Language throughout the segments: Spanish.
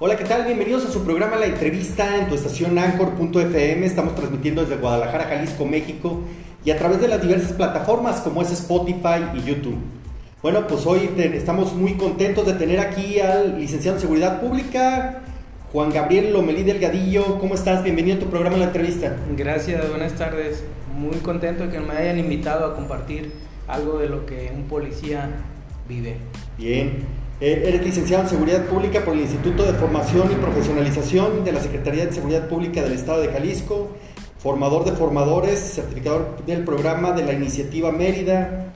Hola, ¿qué tal? Bienvenidos a su programa La Entrevista en tu estación Anchor.fm. Estamos transmitiendo desde Guadalajara, Jalisco, México y a través de las diversas plataformas como es Spotify y YouTube. Bueno, pues hoy estamos muy contentos de tener aquí al licenciado en Seguridad Pública, Juan Gabriel Lomelí Delgadillo. ¿Cómo estás? Bienvenido a tu programa La Entrevista. Gracias, buenas tardes. Muy contento de que me hayan invitado a compartir algo de lo que un policía vive. Bien. Eh, eres licenciado en Seguridad Pública por el Instituto de Formación y Profesionalización de la Secretaría de Seguridad Pública del Estado de Jalisco, formador de formadores, certificador del programa de la Iniciativa Mérida,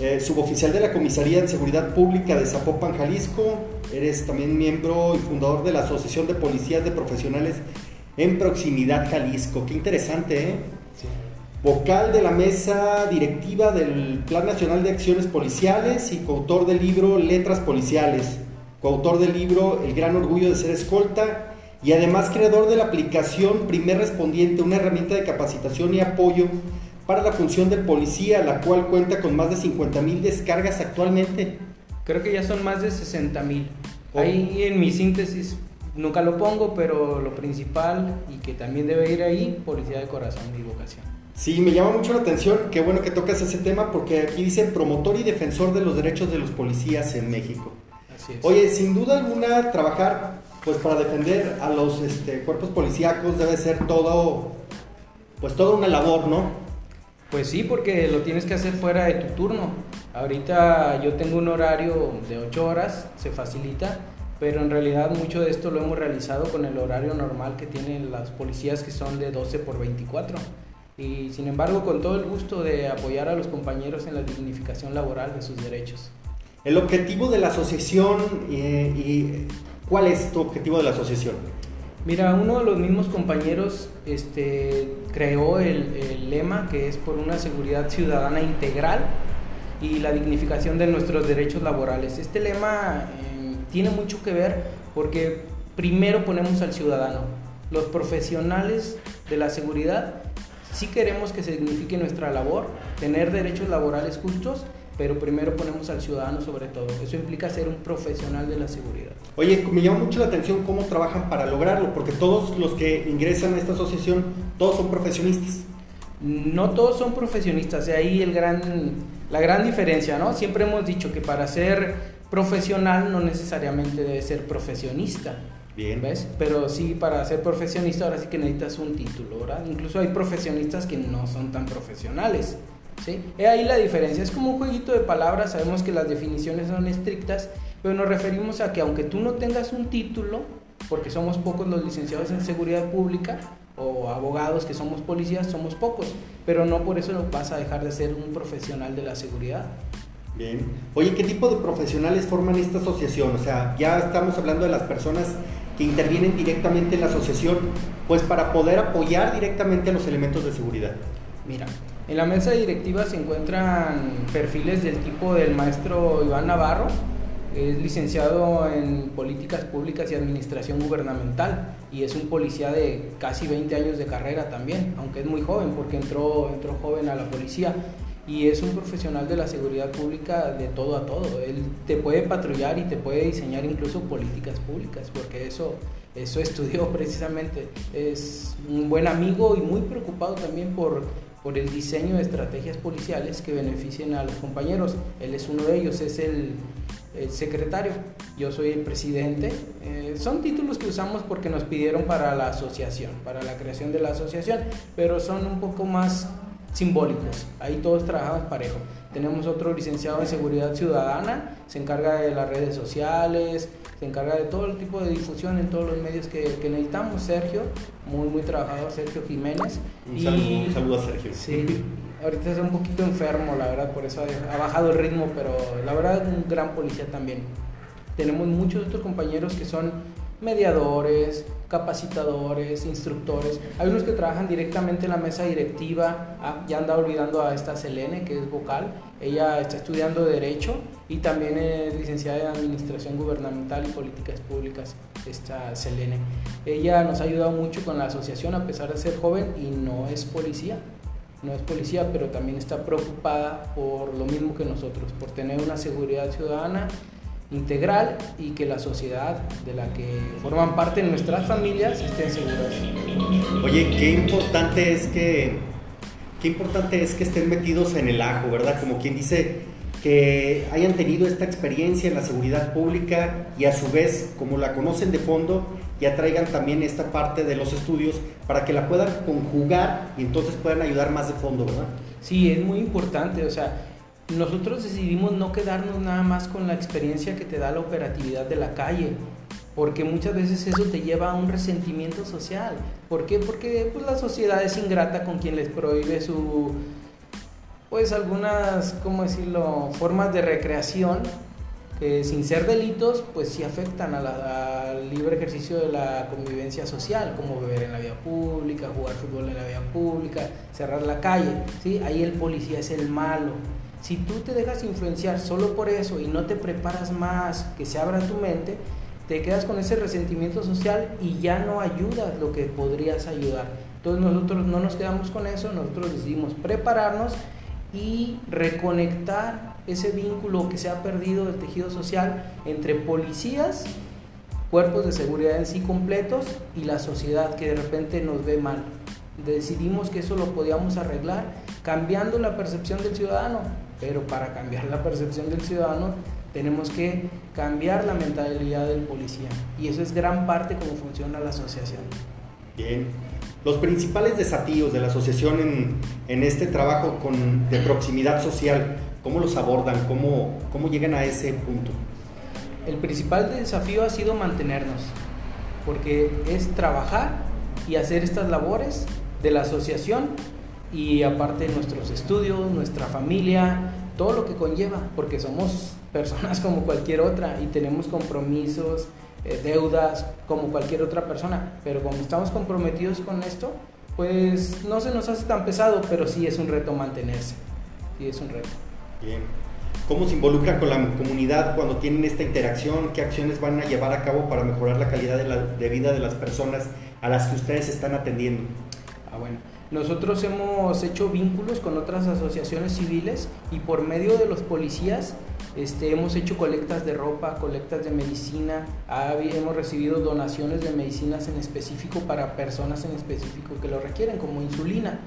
eh, suboficial de la Comisaría de Seguridad Pública de Zapopan, Jalisco. Eres también miembro y fundador de la Asociación de Policías de Profesionales en Proximidad Jalisco. Qué interesante, ¿eh? Vocal de la mesa directiva del Plan Nacional de Acciones Policiales y coautor del libro Letras Policiales, coautor del libro El Gran Orgullo de Ser Escolta y además creador de la aplicación Primer Respondiente, una herramienta de capacitación y apoyo para la función del policía, la cual cuenta con más de 50 mil descargas actualmente. Creo que ya son más de 60 mil. Oh. Ahí en mi síntesis nunca lo pongo, pero lo principal y que también debe ir ahí, policía de corazón y vocación. Sí, me llama mucho la atención, qué bueno que tocas ese tema porque aquí dice promotor y defensor de los derechos de los policías en México. Así es. Oye, sin duda alguna trabajar pues para defender a los este, cuerpos policíacos debe ser todo pues toda una labor, ¿no? Pues sí, porque lo tienes que hacer fuera de tu turno. Ahorita yo tengo un horario de 8 horas, se facilita, pero en realidad mucho de esto lo hemos realizado con el horario normal que tienen las policías que son de 12 por 24 y sin embargo con todo el gusto de apoyar a los compañeros en la dignificación laboral de sus derechos. El objetivo de la asociación eh, y cuál es tu objetivo de la asociación? Mira, uno de los mismos compañeros este, creó el, lema que es por una seguridad ciudadana integral y la dignificación de nuestros derechos laborales. Este lema eh, tiene mucho que ver porque primero ponemos al ciudadano. Los profesionales de la seguridad si queremos que se dignifique nuestra labor, tener derechos laborales justos, pero primero ponemos al ciudadano sobre todo. Eso implica ser un profesional de la seguridad. Oye, me llama mucho la atención cómo trabajan para lograrlo, porque todos los que ingresan a esta asociación, todos son profesionistas. No todos son profesionistas, de ahí el gran, la gran diferencia, ¿no? Siempre hemos dicho que para ser profesional no necesariamente debe ser profesionista. Bien. ¿Ves? Pero sí, para ser profesionista ahora sí que necesitas un título, ¿verdad? Incluso hay profesionistas que no son tan profesionales. ¿Sí? Es ahí la diferencia. Es como un jueguito de palabras. Sabemos que las definiciones son estrictas, pero nos referimos a que aunque tú no tengas un título, porque somos pocos los licenciados en seguridad pública o abogados que somos policías, somos pocos, pero no por eso vas a dejar de ser un profesional de la seguridad. Bien. Oye, ¿qué tipo de profesionales forman esta asociación? O sea, ya estamos hablando de las personas que intervienen directamente en la asociación, pues para poder apoyar directamente a los elementos de seguridad? Mira, en la mesa directiva se encuentran perfiles del tipo del maestro Iván Navarro, es licenciado en políticas públicas y administración gubernamental y es un policía de casi 20 años de carrera también, aunque es muy joven porque entró, entró joven a la policía y es un profesional de la seguridad pública de todo a todo. Él te puede patrullar y te puede diseñar incluso políticas públicas, porque eso, eso estudió precisamente. Es un buen amigo y muy preocupado también por, por el diseño de estrategias policiales que beneficien a los compañeros. Él es uno de ellos, es el, secretario, yo soy el presidente. Eh, son títulos que usamos porque nos pidieron para la asociación, para la creación de la asociación, pero son un poco más simbólicos. Ahí todos trabajamos parejo. Tenemos otro licenciado en seguridad ciudadana, se encarga de las redes sociales, se encarga de todo el tipo de difusión en todos los medios que, necesitamos. Sergio, muy, muy trabajador, Sergio Jiménez. Un, saludo, un saludo a Sergio. Sí, ahorita está un poquito enfermo, la verdad, por eso ha, bajado el ritmo, pero la verdad un gran policía también. Tenemos muchos otros compañeros que son mediadores, capacitadores, instructores. Hay unos que trabajan directamente en la mesa directiva. Ah, ya anda olvidando a esta Selene, que es vocal. Ella está estudiando Derecho y también es licenciada en Administración Gubernamental y Políticas Públicas, esta Selene. Ella nos ha ayudado mucho con la asociación a pesar de ser joven y no es policía. No es policía, pero también está preocupada por lo mismo que nosotros, por tener una seguridad ciudadana integral y que la sociedad de la que forman parte nuestras familias estén seguras. Oye, qué importante es que qué importante es que estén metidos en el ajo, ¿verdad? Como quien dice que hayan tenido esta experiencia en la seguridad pública y a su vez, como la conocen de fondo, ya traigan también esta parte de los estudios para que la puedan conjugar y entonces puedan ayudar más de fondo, ¿verdad? Sí, es muy importante, o sea, nosotros decidimos no quedarnos nada más con la experiencia que te da la operatividad de la calle, porque muchas veces eso te lleva a un resentimiento social. ¿Por qué? Porque pues, la sociedad es ingrata con quien les prohíbe su, pues algunas, ¿cómo decirlo?, formas de recreación que sin ser delitos, pues sí afectan al libre ejercicio de la convivencia social, como beber en la vía pública, jugar fútbol en la vía pública, cerrar la calle, ¿sí? Ahí el policía es el malo. Si tú te dejas influenciar solo por eso y no te preparas más, que se abra tu mente, te quedas con ese resentimiento social y ya no ayudas lo que podrías ayudar. Entonces nosotros no nos quedamos con eso, nosotros decidimos prepararnos y reconectar ese vínculo que se ha perdido del tejido social entre policías, cuerpos de seguridad en sí completos y la sociedad que de repente nos ve mal. Decidimos que eso lo podíamos arreglar cambiando la percepción del ciudadano, pero para cambiar la percepción del ciudadano tenemos que cambiar la mentalidad del policía. Y eso es gran parte cómo funciona la asociación. Bien. Los principales desafíos de la asociación en, en este trabajo con, de proximidad social, ¿cómo los abordan? ¿Cómo, ¿Cómo llegan a ese punto? El principal desafío ha sido mantenernos, porque es trabajar y hacer estas labores de la asociación y aparte nuestros estudios, nuestra familia, todo lo que conlleva, porque somos personas como cualquier otra y tenemos compromisos, eh, deudas como cualquier otra persona, pero como estamos comprometidos con esto, pues no se nos hace tan pesado, pero sí es un reto mantenerse, sí es un reto. Bien. ¿Cómo se involucran con la comunidad cuando tienen esta interacción? ¿Qué acciones van a llevar a cabo para mejorar la calidad de, la, de vida de las personas a las que ustedes están atendiendo? Ah, bueno. Nosotros hemos hecho vínculos con otras asociaciones civiles y por medio de los policías este, hemos hecho colectas de ropa, colectas de medicina, hemos recibido donaciones de medicinas en específico para personas en específico que lo requieren, como insulina.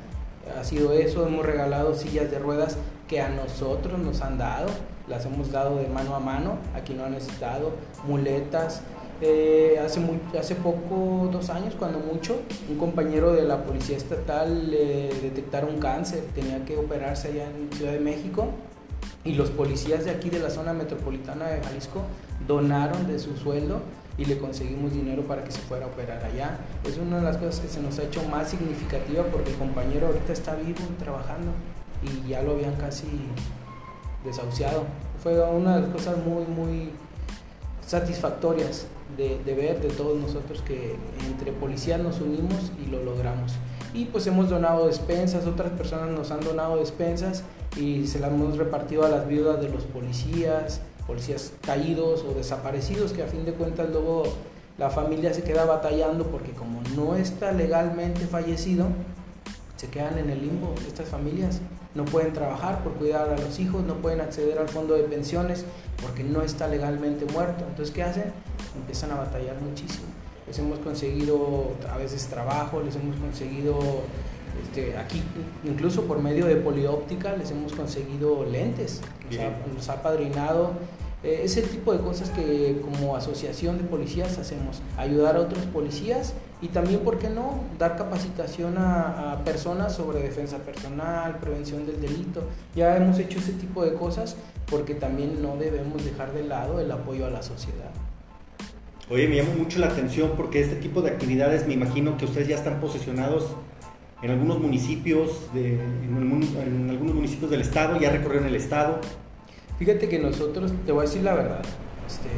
Ha sido eso, hemos regalado sillas de ruedas que a nosotros nos han dado, las hemos dado de mano a mano, aquí no han necesitado, muletas, eh, hace, hace poco, dos años, cuando mucho, un compañero de la Policía Estatal le detectaron cáncer, tenía que operarse allá en Ciudad de México y los policías de aquí de la zona metropolitana de Jalisco donaron de su sueldo y le conseguimos dinero para que se fuera a operar allá. Es una de las cosas que se nos ha hecho más significativa porque el compañero ahorita está vivo trabajando y ya lo habían casi desahuciado. Fue una de las cosas muy, muy satisfactorias de, ver de todos nosotros que entre policías nos unimos y lo logramos. Y pues hemos donado despensas, otras personas nos han donado despensas y se las hemos repartido a las viudas de los policías, policías caídos o desaparecidos, que a fin de cuentas luego la familia se queda batallando porque como no está legalmente fallecido, se quedan en el limbo estas familias. No pueden trabajar por cuidar a los hijos, no pueden acceder al fondo de pensiones porque no está legalmente muerto. Entonces, ¿qué hacen? Empiezan a batallar muchísimo. Les hemos conseguido a veces trabajo, les hemos conseguido este, aquí, incluso por medio de polióptica, les hemos conseguido lentes. Nos ha, padrinado eh, es el tipo de cosas que como asociación de policías hacemos, ayudar a otros policías y también, ¿por qué no?, dar capacitación a, a, personas sobre defensa personal, prevención del delito. Ya hemos hecho ese tipo de cosas porque también no debemos dejar de lado el apoyo a la sociedad. Oye, me llama mucho la atención porque este tipo de actividades me imagino que ustedes ya están posicionados en algunos municipios, de, en, en algunos municipios del estado, ya recorrieron el estado. Fíjate que nosotros, te voy a decir la verdad, este,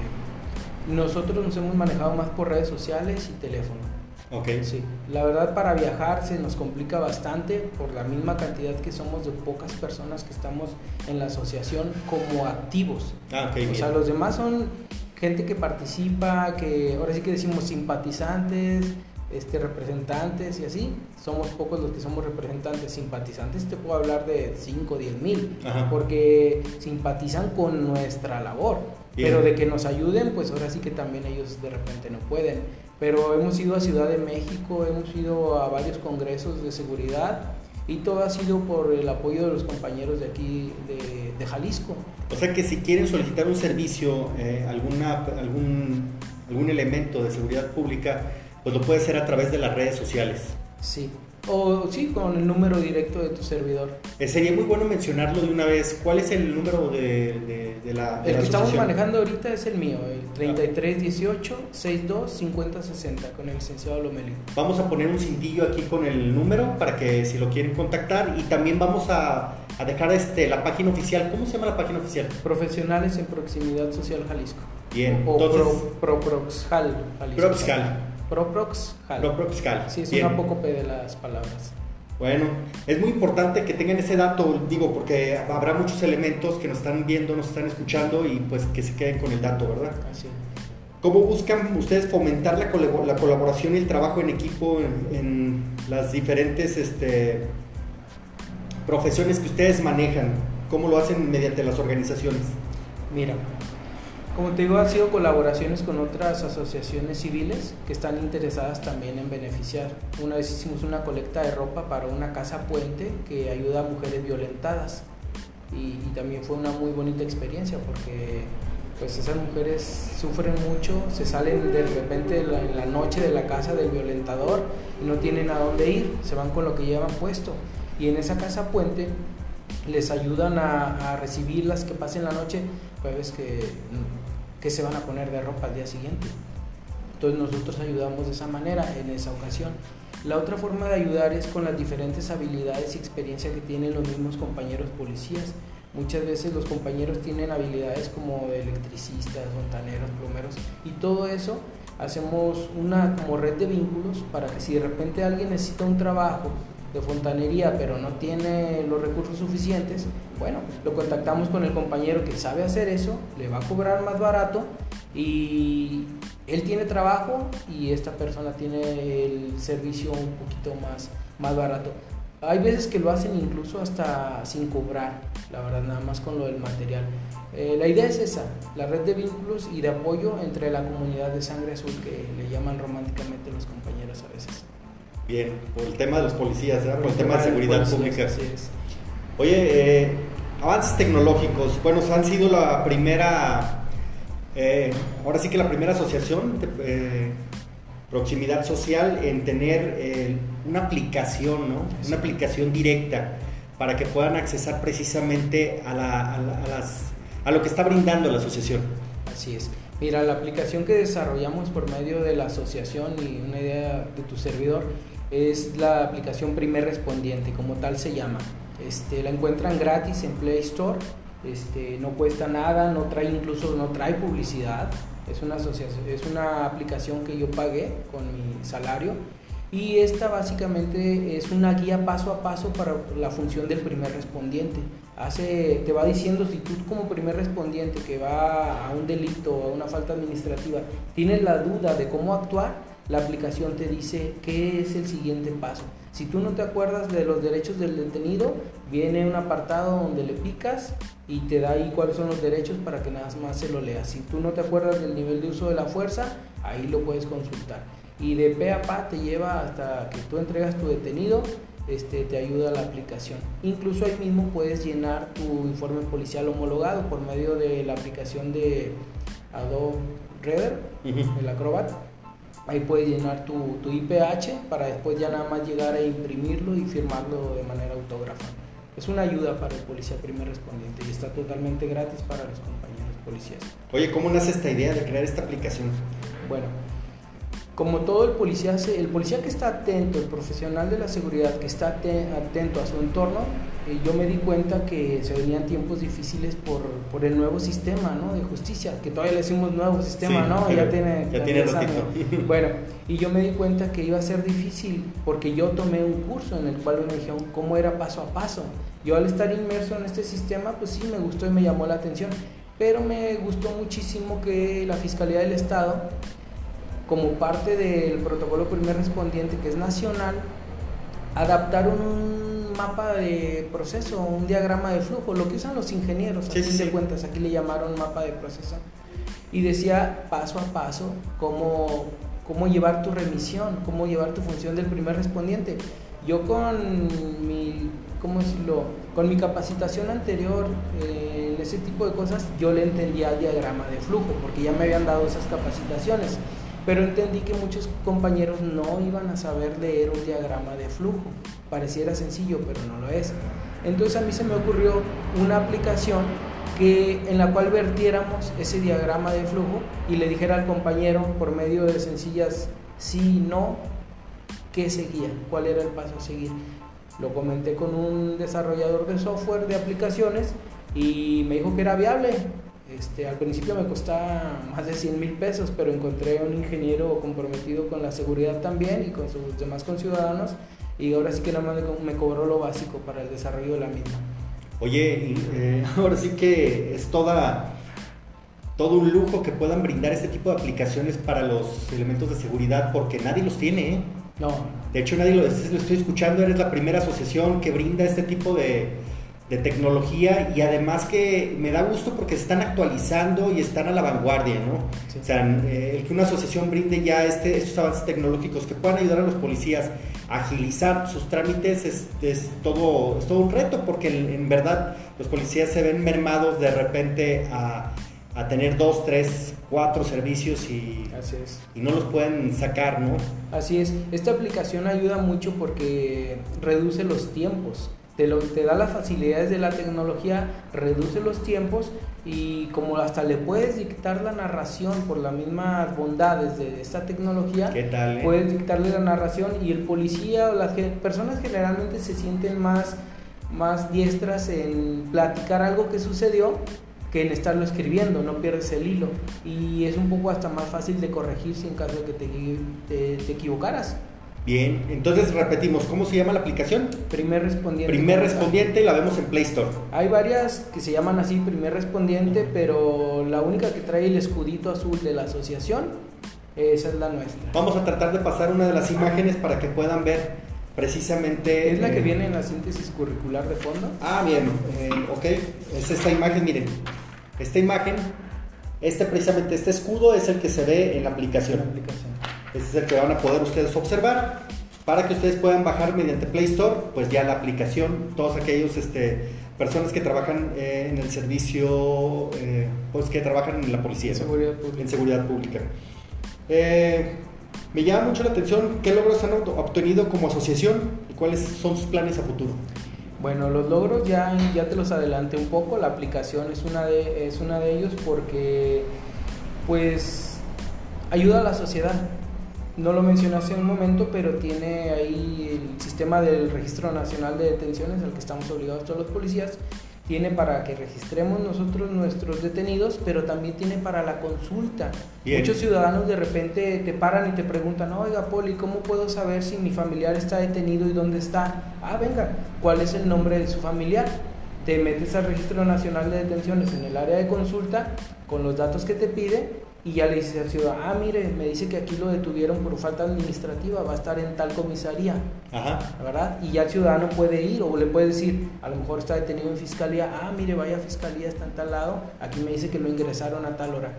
nosotros nos hemos manejado más por redes sociales y teléfono. Ok. Sí, la verdad para viajar se nos complica bastante por la misma cantidad que somos de pocas personas que estamos en la asociación como activos. Ah, ok. O bien. sea, los demás son gente que participa, que ahora sí que decimos simpatizantes, este, representantes y así. Somos pocos los que somos representantes. Simpatizantes te puedo hablar de 5 o 10 mil, Ajá. porque simpatizan con nuestra labor. Pero de que nos ayuden, pues ahora sí que también ellos de repente no pueden. Pero hemos ido a Ciudad de México, hemos ido a varios congresos de seguridad y todo ha sido por el apoyo de los compañeros de aquí de, Jalisco. O sea que si quieren solicitar un servicio, eh, alguna, algún, algún elemento de seguridad pública, pues lo puede hacer a través de las redes sociales. Sí, o sí, con el número directo de tu servidor. Eh, sería muy bueno mencionarlo de una vez. ¿Cuál es el número de, de, la... el que estamos manejando ahorita es el mío, el 3318 62 50 60 con el licenciado Lomelí. Vamos a poner un cintillo aquí con el número para que si lo quieren contactar y también vamos a, a dejar este, la página oficial. ¿Cómo se llama la página oficial? Profesionales en Proximidad Social Jalisco. Bien, o entonces... Pro, Proxjal Jalisco. Proxjal. Proproxcal. Proproxcal. Sí, es una poco de las palabras. Bueno, es muy importante que tengan ese dato, digo, porque habrá muchos elementos que nos están viendo, nos están escuchando y pues que se queden con el dato, ¿verdad? Así. ¿Cómo buscan ustedes fomentar la, colaboración y el trabajo en equipo en, las diferentes este, profesiones que ustedes manejan? ¿Cómo lo hacen mediante las organizaciones? Mira, como te digo, ha sido colaboraciones con otras asociaciones civiles que están interesadas también en beneficiar. Una vez hicimos una colecta de ropa para una casa puente que ayuda a mujeres violentadas y, también fue una muy bonita experiencia porque pues esas mujeres sufren mucho, se salen de repente en la noche de la casa del violentador y no tienen a dónde ir, se van con lo que llevan puesto. Y en esa casa puente les ayudan a, a recibirlas que pasen la noche, pues que que se van a poner de ropa al día siguiente. Entonces nosotros ayudamos de esa manera en esa ocasión. La otra forma de ayudar es con las diferentes habilidades y experiencia que tienen los mismos compañeros policías. Muchas veces los compañeros tienen habilidades como electricistas, fontaneros, plomeros y todo eso hacemos una como red de vínculos para que si de repente alguien necesita un trabajo de fontanería pero no tiene los recursos suficientes, bueno, lo contactamos con el compañero que sabe hacer eso, le va a cobrar más barato y él tiene trabajo y esta persona tiene el servicio un poquito más, más barato. Hay veces que lo hacen incluso hasta sin cobrar, la verdad, nada más con lo del material. Eh, la idea es esa, la red de vínculos y de apoyo entre la comunidad de sangre azul que le llaman románticamente los compañeros a veces. Bien, por el tema de los policías, por, el tema de seguridad pública. Oye, eh, avances tecnológicos, bueno, han sido la primera, eh, ahora sí que la primera asociación de eh, proximidad social en tener una aplicación, ¿no? Una aplicación directa para que puedan accesar precisamente a, las, a lo que está brindando la asociación. Así es. Mira, la aplicación que desarrollamos por medio de la asociación y una idea de tu servidor es la aplicación Primer Respondiente, como tal se llama. Este, la encuentran gratis en Play Store, este, no cuesta nada, no trae incluso no trae publicidad. Es una, asociación, es una aplicación que yo pagué con mi salario y esta básicamente es una guía paso a paso para la función del primer respondiente. Hace, te va diciendo si tú como primer respondiente que va a un delito a una falta administrativa tienes la duda de cómo actuar, la aplicación te dice qué es el siguiente paso. Si tú no te acuerdas de los derechos del detenido, viene un apartado donde le picas y te da ahí cuáles son los derechos para que nada más se lo leas. Si tú no te acuerdas del nivel de uso de la fuerza, ahí lo puedes consultar. Y de pe a pa te lleva hasta que tú entregas tu detenido, este, te ayuda la aplicación. Incluso ahí mismo puedes llenar tu informe policial homologado por medio de la aplicación de Adobe Reader, el Acrobat Ahí puedes llenar tu, tu, IPH para después ya nada más llegar a imprimirlo y firmarlo de manera autógrafa. Es una ayuda para el policía primer respondiente y está totalmente gratis para los compañeros policías. Oye, ¿cómo nace esta idea de crear esta aplicación? Bueno, como todo el policía, el policía que está atento, el profesional de la seguridad que está atento a su entorno, eh, yo me di cuenta que se venían tiempos difíciles por, por, el nuevo sistema ¿no? de justicia, que todavía le decimos nuevo sistema, ¿no? Ya tiene, ya tiene Bueno, y yo me di cuenta que iba a ser difícil porque yo tomé un curso en el cual me dijeron cómo era paso a paso. Yo al estar inmerso en este sistema, pues sí, me gustó y me llamó la atención, pero me gustó muchísimo que la Fiscalía del Estado como parte del protocolo primer respondiente que es nacional, adaptar un mapa de proceso, un diagrama de flujo, lo que usan los ingenieros, a fin de cuentas, aquí le llamaron mapa de proceso. y decía paso a paso cómo, cómo llevar tu remisión, cómo llevar tu función del primer respondiente. Yo con mi, ¿cómo decirlo? Con mi capacitación anterior eh, en ese tipo de cosas, yo le entendía el diagrama de flujo, porque ya me habían dado esas capacitaciones. Pero entendí que muchos compañeros no iban a saber leer un diagrama de flujo. Pareciera sencillo, pero no lo es. Entonces a mí se me ocurrió una aplicación que, en la cual vertiéramos ese diagrama de flujo y le dijera al compañero por medio de sencillas sí, no, qué seguía, cuál era el paso a seguir. Lo comenté con un desarrollador de software de aplicaciones y me dijo que era viable. Este, al principio me costaba más de 100 mil pesos, pero encontré un ingeniero comprometido con la seguridad también y con sus demás conciudadanos y ahora sí que nada más me cobró lo básico para el desarrollo de la misma. Oye, eh, ahora sí que es toda, todo un lujo que puedan brindar este tipo de aplicaciones para los elementos de seguridad porque nadie los tiene. ¿eh? No. De hecho, nadie lo, lo estoy escuchando, eres la primera asociación que brinda este tipo de, de tecnología y además que me da gusto porque se están actualizando y están a la vanguardia, ¿no? O sea, eh, el que una asociación brinde ya este, estos avances tecnológicos que puedan ayudar a los policías a agilizar sus trámites es, es todo, es todo un reto porque en, verdad los policías se ven mermados de repente a, a tener dos, tres, cuatro servicios y, y no los pueden sacar, ¿no? Así es, esta aplicación ayuda mucho porque reduce los tiempos te, lo, te da las facilidades de la tecnología, reduce los tiempos y como hasta le puedes dictar la narración por las mismas bondades de esta tecnología, eh? puedes dictarle la narración y el policía o las personas generalmente se sienten más, más diestras en platicar algo que sucedió que en estarlo escribiendo, no pierdes el hilo y es un poco hasta más fácil de corregir si en caso de que te, te equivocaras. Bien, entonces repetimos, ¿cómo se llama la aplicación? Primer respondiente. Primer respondiente, la vemos en Play Store. Hay varias que se llaman así, primer respondiente, pero la única que trae el escudito azul de la asociación, esa es la nuestra. Vamos a tratar de pasar una de las imágenes para que puedan ver precisamente... ¿Es la que eh, viene en la síntesis curricular de fondo? Ah, bien, eh, ok, es esta imagen, miren, esta imagen, este precisamente, este escudo es el que se ve en la aplicación. En la aplicación. Este es el que van a poder ustedes observar. Para que ustedes puedan bajar mediante Play Store, pues ya la aplicación, todos aquellos este, personas que trabajan eh, en el servicio, eh, pues que trabajan en la policía, en seguridad pública. Eh, me llama mucho la atención qué logros han obtenido como asociación y cuáles son sus planes a futuro. Bueno, los logros ya, ya te los adelanté un poco, la aplicación es una de, es una de ellos porque pues ayuda a la sociedad no lo mencioné hace un momento, pero tiene ahí el sistema del Registro Nacional de Detenciones al que estamos obligados todos los policías. Tiene para que registremos nosotros nuestros detenidos, pero también tiene para la consulta. Muchos ciudadanos de repente te paran y te preguntan, oiga, Poli, ¿cómo puedo saber si mi familiar está detenido y dónde está? Ah, venga, ¿cuál es el nombre de su familiar? Te metes al Registro Nacional de Detenciones en el área de consulta con los datos que te pide y ya le dice al ciudadano, ah, mire, me dice que aquí lo detuvieron por falta administrativa, va a estar en tal comisaría, Ajá. ¿verdad? Y ya el ciudadano puede ir o le puede decir, a lo mejor está detenido en fiscalía, ah, mire, vaya a fiscalía, está en tal lado, aquí me dice que lo ingresaron a tal hora.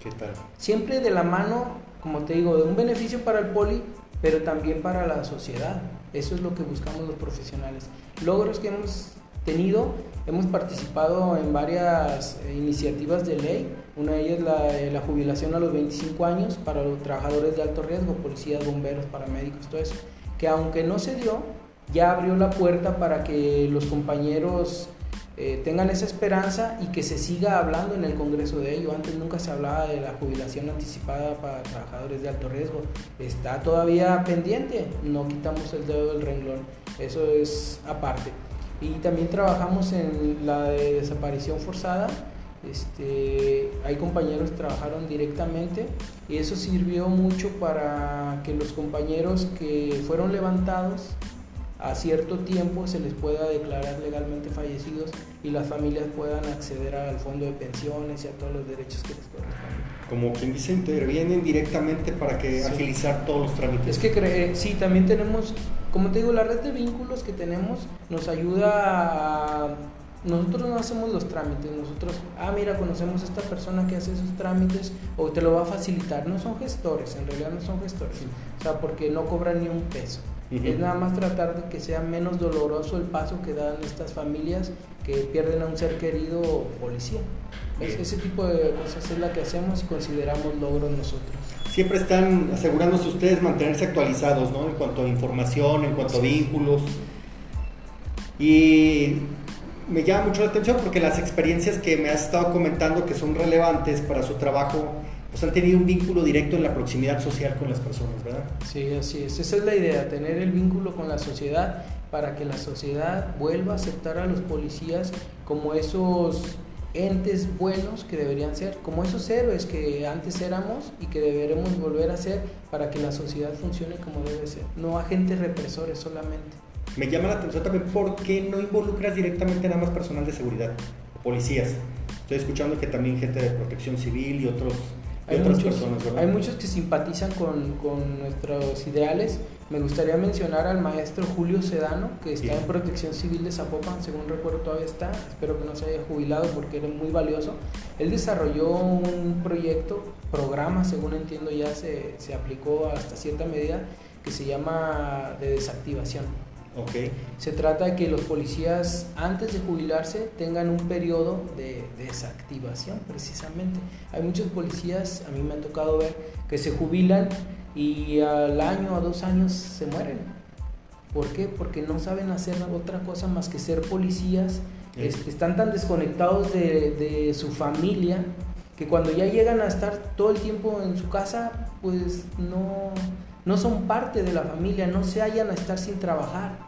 ¿Qué tal? Siempre de la mano, como te digo, de un beneficio para el poli, pero también para la sociedad. Eso es lo que buscamos los profesionales. Logros que hemos tenido, hemos participado en varias eh, iniciativas de ley una de ellas la, eh, la jubilación a los 25 años para los trabajadores de alto riesgo, policías, bomberos, paramédicos, todo eso. Que aunque no se dio, ya abrió la puerta para que los compañeros eh, tengan esa esperanza y que se siga hablando en el Congreso de ello. Antes nunca se hablaba de la jubilación anticipada para trabajadores de alto riesgo. Está todavía pendiente, no quitamos el dedo del renglón. Eso es aparte. Y también trabajamos en la de desaparición forzada este, hay compañeros que trabajaron directamente y eso sirvió mucho para que los compañeros que fueron levantados a cierto tiempo se les pueda declarar legalmente fallecidos y las familias puedan acceder al fondo de pensiones y a todos los derechos que les corresponden. Como quien dice, intervienen directamente para que agilizar todos los trámites. Es que eh, sí, también tenemos, como te digo, la red de vínculos que tenemos nos ayuda a nosotros no hacemos los trámites, nosotros, ah, mira, conocemos a esta persona que hace esos trámites o te lo va a facilitar. No son gestores, en realidad no son gestores, o sea, porque no cobran ni un peso. Es nada más tratar de que sea menos doloroso el paso que dan estas familias que pierden a un ser querido o policía. Ese tipo de cosas es la que hacemos y consideramos logros nosotros. Siempre están asegurándose ustedes mantenerse actualizados, ¿no? En cuanto a información, en cuanto a vínculos. Y me llama mucho la atención porque las experiencias que me has estado comentando que son relevantes para su trabajo, pues han tenido un vínculo directo en la proximidad social con las personas, ¿verdad? Sí, así es. Esa es la idea, tener el vínculo con la sociedad para que la sociedad vuelva a aceptar a los policías como esos entes buenos que deberían ser, como esos héroes que antes éramos y que deberemos volver a ser para que la sociedad funcione como debe ser, no agentes represores solamente. Me llama la atención también por qué no involucras directamente nada más personal de seguridad, policías. Estoy escuchando que también gente de protección civil y otros hay muchos, Hay muchos que simpatizan con, con, nuestros ideales. Me gustaría mencionar al maestro Julio Sedano, que está en Protección Civil de Zapopan, según recuerdo todavía está. Espero que no se haya jubilado porque era muy valioso. Él desarrolló un proyecto, programa, según entiendo ya se, se aplicó hasta cierta medida, que se llama de desactivación se trata de que los policías antes de jubilarse tengan un periodo de desactivación precisamente. Hay muchos policías, a mí me ha tocado ver, que se jubilan y al año o dos años se mueren. ¿Por qué? Porque no saben hacer otra cosa más que ser policías. Este, están tan desconectados de, de su familia que cuando ya llegan a estar todo el tiempo en su casa, pues no, no son parte de la familia, no se hallan a estar sin trabajar.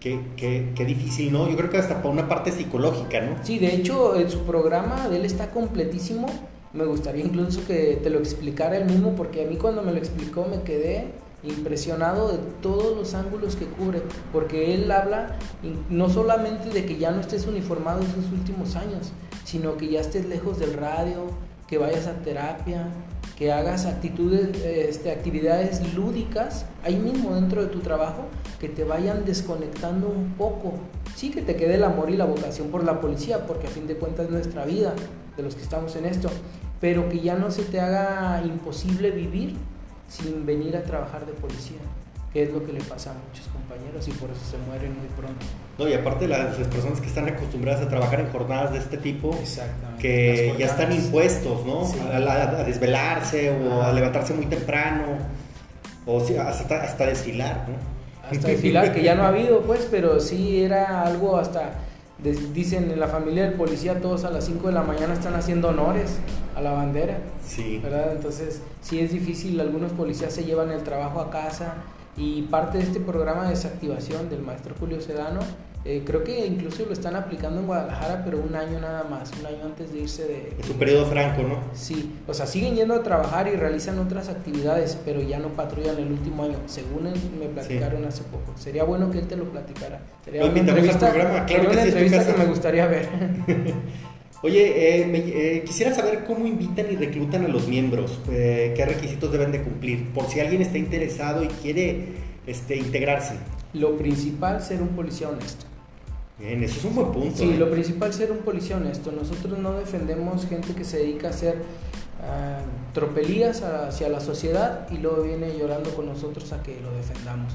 Qué, qué, qué, difícil, ¿no? Yo creo que hasta por una parte psicológica, ¿no? Sí, de hecho, en su programa de él está completísimo. Me gustaría incluso que te lo explicara él mismo, porque a mí cuando me lo explicó me quedé impresionado de todos los ángulos que cubre, porque él habla no solamente de que ya no estés uniformado en sus últimos años, sino que ya estés lejos del radio, que vayas a terapia, que hagas actitudes, este, actividades lúdicas ahí mismo dentro de tu trabajo que te vayan desconectando un poco. Sí que te quede el amor y la vocación por la policía, porque a fin de cuentas es nuestra vida de los que estamos en esto, pero que ya no se te haga imposible vivir sin venir a trabajar de policía que es lo que le pasa a muchos compañeros y por eso se mueren muy pronto. No, y aparte las, personas que están acostumbradas a trabajar en jornadas de este tipo, que ya están impuestos, ¿no? A, desvelarse o a levantarse muy temprano, o hasta, hasta desfilar, ¿no? Hasta desfilar, que ya no ha habido, pues, pero sí era algo hasta, dicen en la familia del policía, todos a las 5 de la mañana están haciendo honores a la bandera. Sí. ¿Verdad? Entonces, sí es difícil, algunos policías se llevan el trabajo a casa, y parte de este programa de desactivación del maestro Julio Sedano, eh, creo que incluso lo están aplicando en Guadalajara, pero un año nada más, un año antes de irse de... Es un periodo franco, ¿no? Sí, o sea, siguen yendo a trabajar y realizan otras actividades, pero ya no patrullan el último año, según me platicaron hace poco. Sería bueno que él te lo platicara. Sería una entrevista, programa, claro una entrevista que me gustaría ver. Oye, eh, eh, quisiera saber cómo invitan y reclutan a los miembros, eh, qué requisitos deben de cumplir, por si alguien está interesado y quiere este, integrarse. Lo principal, ser un policía honesto. Bien, eso es un buen punto. Sí, lo principal, ser un policía honesto. Nosotros no defendemos gente que se dedica a hacer ah, tropelías hacia la sociedad y luego viene llorando con nosotros a que lo defendamos.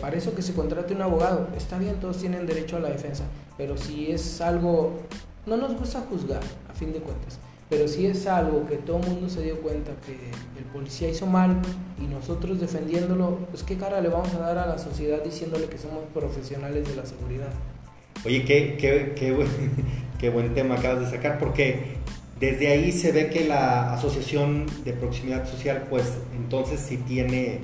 para eso que se contrate un abogado, está bien, todos tienen derecho a la defensa, pero si es algo no nos gusta juzgar, a fin de cuentas, pero si es algo que todo el mundo se dio cuenta que el policía hizo mal y nosotros defendiéndolo, pues qué cara le vamos a dar a la sociedad diciéndole que somos profesionales de la seguridad. Oye, qué, qué, qué, buen, qué buen tema acabas de sacar, porque desde ahí se ve que la Asociación de Proximidad Social, pues entonces sí tiene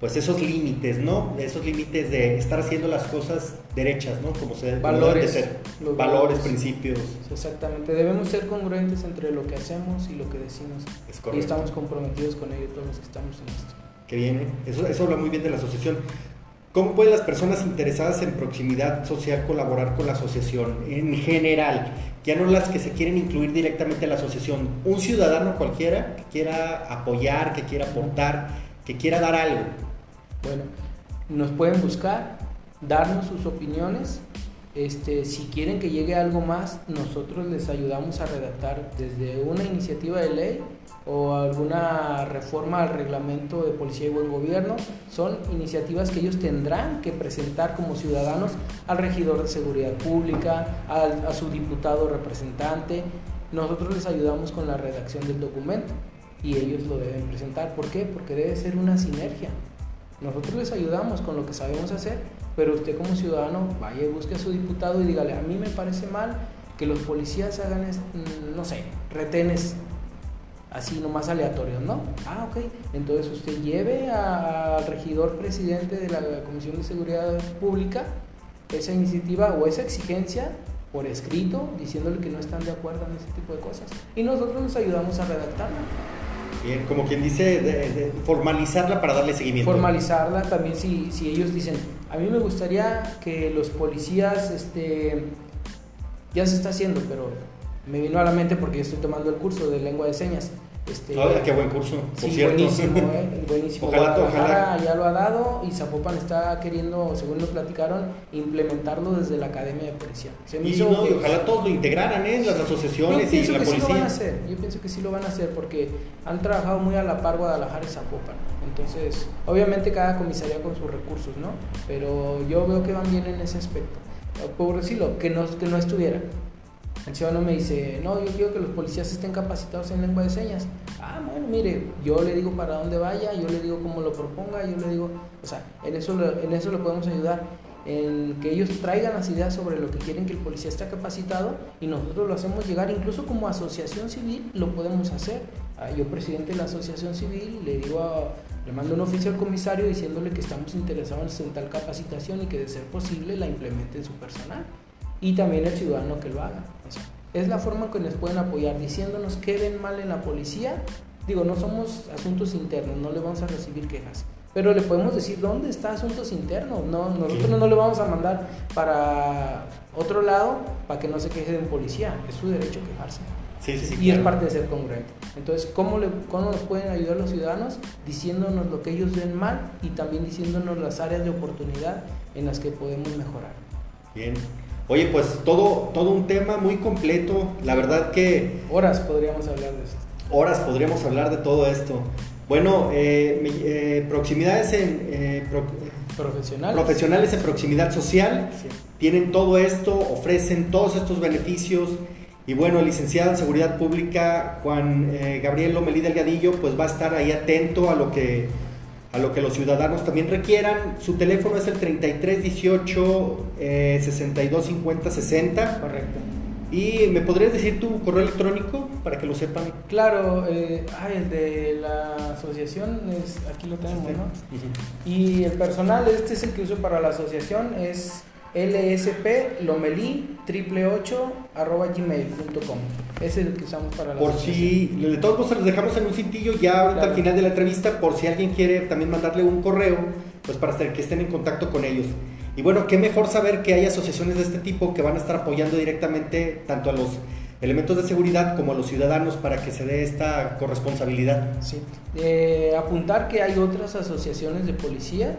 pues esos límites, ¿no? Esos límites de estar haciendo las cosas derechas, ¿no? Como se valores, ser. Valores, principios. Exactamente, debemos ser congruentes entre lo que hacemos y lo que decimos. y estamos comprometidos con ello todos los que estamos en esto. Que viene, eso, eso habla muy bien de la asociación. ¿Cómo pueden las personas interesadas en proximidad social colaborar con la asociación en general? Ya no las que se quieren incluir directamente a la asociación. Un ciudadano cualquiera que quiera apoyar, que quiera aportar, que quiera dar algo bueno, nos pueden buscar, darnos sus opiniones Este, si quieren que llegue algo más, nosotros les ayudamos a redactar desde una iniciativa de ley o alguna reforma al reglamento de policía y buen gobierno. Son iniciativas que ellos tendrán que presentar como ciudadanos al regidor de seguridad pública, a su diputado representante. Nosotros les ayudamos con la redacción del documento y ellos lo deben presentar. ¿Por qué? Porque debe ser una sinergia. Nosotros les ayudamos con lo que sabemos hacer, pero usted como ciudadano vaya y busque a su diputado y dígale, a mí me parece mal que los policías hagan, no sé, retenes así nomás aleatorios, ¿no? Ah, ok. Entonces usted lleve al regidor presidente de la Comisión de Seguridad Pública esa iniciativa o esa exigencia por escrito, diciéndole que no están de acuerdo en ese tipo de cosas. Y nosotros nos ayudamos a redactarla. Bien, como quien dice, formalizarla para darle seguimiento. Formalizarla también si, si ellos dicen, a mí me gustaría que los policías, este, ya se está haciendo, pero me vino a la mente porque yo estoy tomando el curso de lengua de señas. Este, qué buen curso, por sí, cierto. Buenísimo, ¿eh? buenísimo. Ojalá, ojalá. ya lo ha dado y Zapopan está queriendo, según nos platicaron, implementarlo desde la Academia de Policía. y, ojalá todos lo integraran, ¿eh? Las asociaciones y la que policía. Sí lo van a hacer. Yo pienso que sí lo van a hacer porque han trabajado muy a la par Guadalajara y Zapopan. Entonces, obviamente cada comisaría con sus recursos, ¿no? Pero yo veo que van bien en ese aspecto. Por decirlo, que no, que no estuviera el ciudadano me dice, no, yo quiero que los policías estén capacitados en lengua de señas. Ah, bueno, mire, yo le digo para dónde vaya, yo le digo cómo lo proponga, yo le digo, o sea, en eso, en eso le podemos ayudar, en que ellos traigan las ideas sobre lo que quieren que el policía esté capacitado y nosotros lo hacemos llegar, incluso como asociación civil lo podemos hacer. Ah, yo, presidente de la asociación civil, le digo le mando un oficio al comisario diciéndole que estamos interesados en tal capacitación y que de ser posible la implemente en su personal y también el ciudadano que lo haga. es la forma que nos pueden apoyar diciéndonos qué ven mal en la policía. Digo, no somos asuntos internos, no le vamos a recibir quejas. Pero le podemos decir dónde está asuntos internos. No, nosotros no le vamos a mandar para otro lado para que no se queje de un policía. Es su derecho quejarse. Sí, sí, y es parte de ser congruente. Entonces, ¿cómo, le, ¿cómo nos pueden ayudar los ciudadanos? Diciéndonos lo que ellos ven mal y también diciéndonos las áreas de oportunidad en las que podemos mejorar. Bien. Oye, pues todo, todo un tema muy completo. La verdad que... Horas podríamos hablar de esto. Horas podríamos hablar de todo esto. Bueno, eh, eh, proximidades en... Eh, profesionales. Profesionales en proximidad social. Tienen todo esto, ofrecen todos estos beneficios. Y bueno, el licenciado en Seguridad Pública, Juan Gabriel Lomelí Delgadillo, pues va a estar ahí atento a lo que a lo que los ciudadanos también requieran. Su teléfono es el 3318 eh, 62 60. Correcto. ¿Y me podrías decir tu correo electrónico para que lo sepan? Claro, eh, el de la asociación, es, aquí lo tenemos, ¿no? Y el personal, este es el que uso para la asociación, es lsp lomelí triple arroba gmail.com es el que usamos para la por si de todos modos se los dejamos en un cintillo ya ahorita al final de la entrevista por si alguien quiere también mandarle un correo pues para que estén en contacto con ellos. Y bueno qué mejor saber que hay asociaciones de este tipo que van a estar apoyando directamente tanto a los elementos de seguridad como a los ciudadanos para que se dé esta corresponsabilidad. Sí. Eh, apuntar que hay otras asociaciones de policía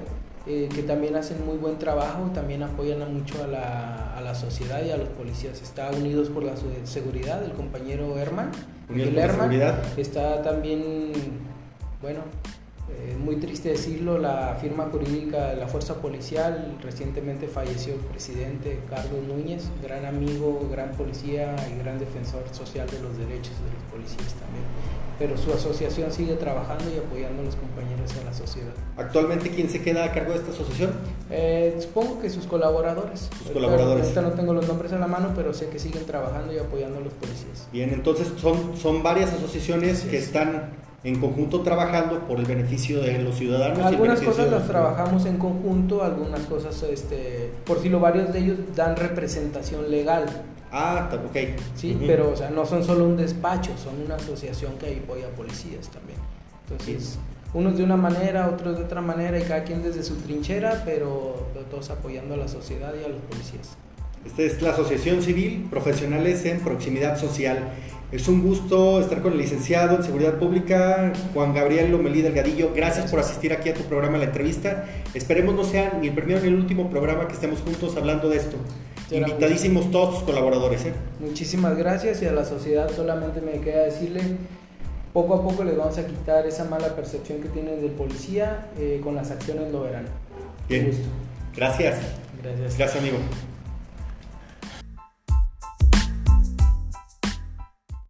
eh, que también hacen muy buen trabajo, también apoyan mucho a la, a la, sociedad y a los policías. Está Unidos por la Seguridad, el compañero Herman. La Seguridad. Está también, bueno, eh, muy triste decirlo, la firma jurídica de la Fuerza Policial. Recientemente falleció el presidente Carlos Núñez, gran amigo, gran policía y gran defensor social de los derechos de los policías también pero su asociación sigue trabajando y apoyando a los compañeros en la sociedad. ¿Actualmente quién se queda a cargo de esta asociación? Eh, supongo que sus colaboradores. Sus colaboradores. Ahorita no tengo los nombres en la mano, pero sé que siguen trabajando y apoyando a los policías. Bien, entonces son, son varias asociaciones que están en conjunto trabajando por el beneficio de los ciudadanos. Algunas cosas las trabajamos en conjunto, algunas cosas, este, por si lo varios de ellos dan representación legal Ah, ok. Sí, pero o sea, no son solo un despacho, son una asociación que apoya a policías también. Entonces, unos de una manera, otros de otra manera y cada quien desde su trinchera, pero, todos apoyando a la sociedad y a los policías. Esta es la Asociación Civil Profesionales en Proximidad Social. Es un gusto estar con el licenciado en Seguridad Pública, Juan Gabriel Lomelí Delgadillo. Gracias por asistir aquí a tu programa, la entrevista. Esperemos no sea ni el primero ni el último programa que estemos juntos hablando de esto. Invitadísimos todos tus colaboradores. ¿eh? Muchísimas gracias y a la sociedad solamente me queda decirle, poco a poco les vamos a quitar esa mala percepción que tienen del policía, eh, con las acciones lo verán. Bien. Gracias. Gracias. Gracias, amigo.